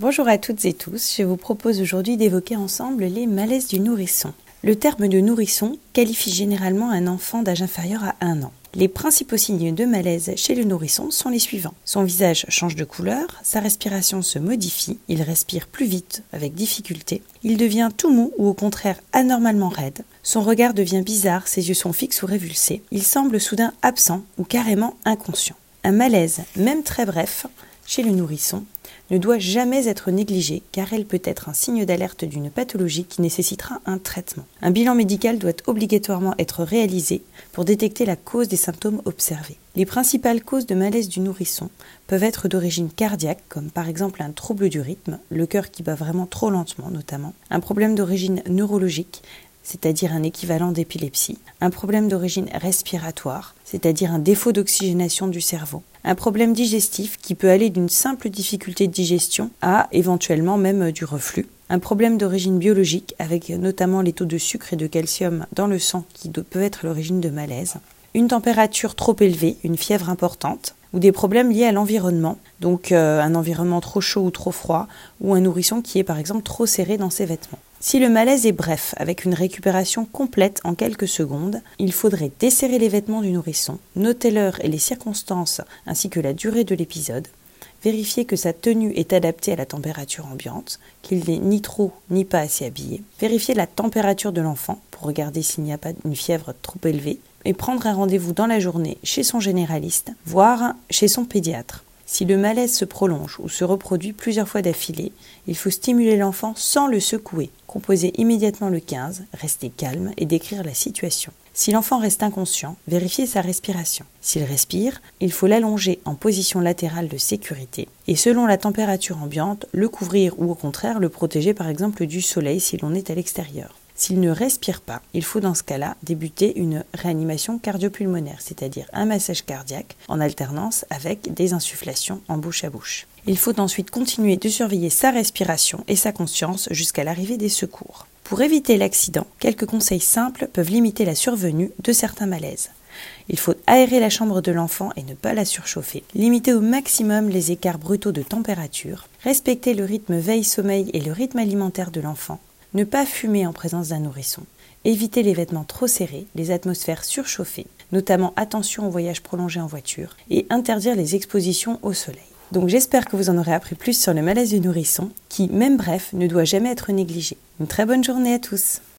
Bonjour à toutes et tous, je vous propose aujourd'hui d'évoquer ensemble les malaises du nourrisson. Le terme de nourrisson qualifie généralement un enfant d'âge inférieur à 1 an. Les principaux signes de malaise chez le nourrisson sont les suivants. Son visage change de couleur, sa respiration se modifie, il respire plus vite avec difficulté, il devient tout mou ou au contraire anormalement raide, son regard devient bizarre, ses yeux sont fixes ou révulsés, il semble soudain absent ou carrément inconscient. Un malaise, même très bref, chez le nourrisson, ne doit jamais être négligée car elle peut être un signe d'alerte d'une pathologie qui nécessitera un traitement. Un bilan médical doit obligatoirement être réalisé pour détecter la cause des symptômes observés. Les principales causes de malaise du nourrisson peuvent être d'origine cardiaque, comme par exemple un trouble du rythme, le cœur qui bat vraiment trop lentement notamment, un problème d'origine neurologique, c'est-à-dire un équivalent d'épilepsie, un problème d'origine respiratoire, c'est-à-dire un défaut d'oxygénation du cerveau, un problème digestif qui peut aller d'une simple difficulté de digestion à éventuellement même du reflux, un problème d'origine biologique avec notamment les taux de sucre et de calcium dans le sang qui peut être l'origine de malaise, une température trop élevée, une fièvre importante, ou des problèmes liés à l'environnement, donc euh, un environnement trop chaud ou trop froid, ou un nourrisson qui est par exemple trop serré dans ses vêtements. Si le malaise est bref, avec une récupération complète en quelques secondes, il faudrait desserrer les vêtements du nourrisson, noter l'heure et les circonstances ainsi que la durée de l'épisode, vérifier que sa tenue est adaptée à la température ambiante, qu'il n'est ni trop ni pas assez habillé, vérifier la température de l'enfant pour regarder s'il n'y a pas une fièvre trop élevée, et prendre un rendez-vous dans la journée chez son généraliste, voire chez son pédiatre. Si le malaise se prolonge ou se reproduit plusieurs fois d'affilée, il faut stimuler l'enfant sans le secouer, composer immédiatement le 15, rester calme et décrire la situation. Si l'enfant reste inconscient, vérifiez sa respiration. S'il respire, il faut l'allonger en position latérale de sécurité et selon la température ambiante, le couvrir ou au contraire le protéger par exemple du soleil si l'on est à l'extérieur. S'il ne respire pas, il faut dans ce cas-là débuter une réanimation cardiopulmonaire, c'est-à-dire un massage cardiaque en alternance avec des insufflations en bouche à bouche. Il faut ensuite continuer de surveiller sa respiration et sa conscience jusqu'à l'arrivée des secours. Pour éviter l'accident, quelques conseils simples peuvent limiter la survenue de certains malaises. Il faut aérer la chambre de l'enfant et ne pas la surchauffer, limiter au maximum les écarts brutaux de température, respecter le rythme veille-sommeil et le rythme alimentaire de l'enfant, ne pas fumer en présence d'un nourrisson. Éviter les vêtements trop serrés, les atmosphères surchauffées, notamment attention aux voyages prolongés en voiture, et interdire les expositions au soleil. Donc j'espère que vous en aurez appris plus sur le malaise du nourrisson, qui, même bref, ne doit jamais être négligé. Une très bonne journée à tous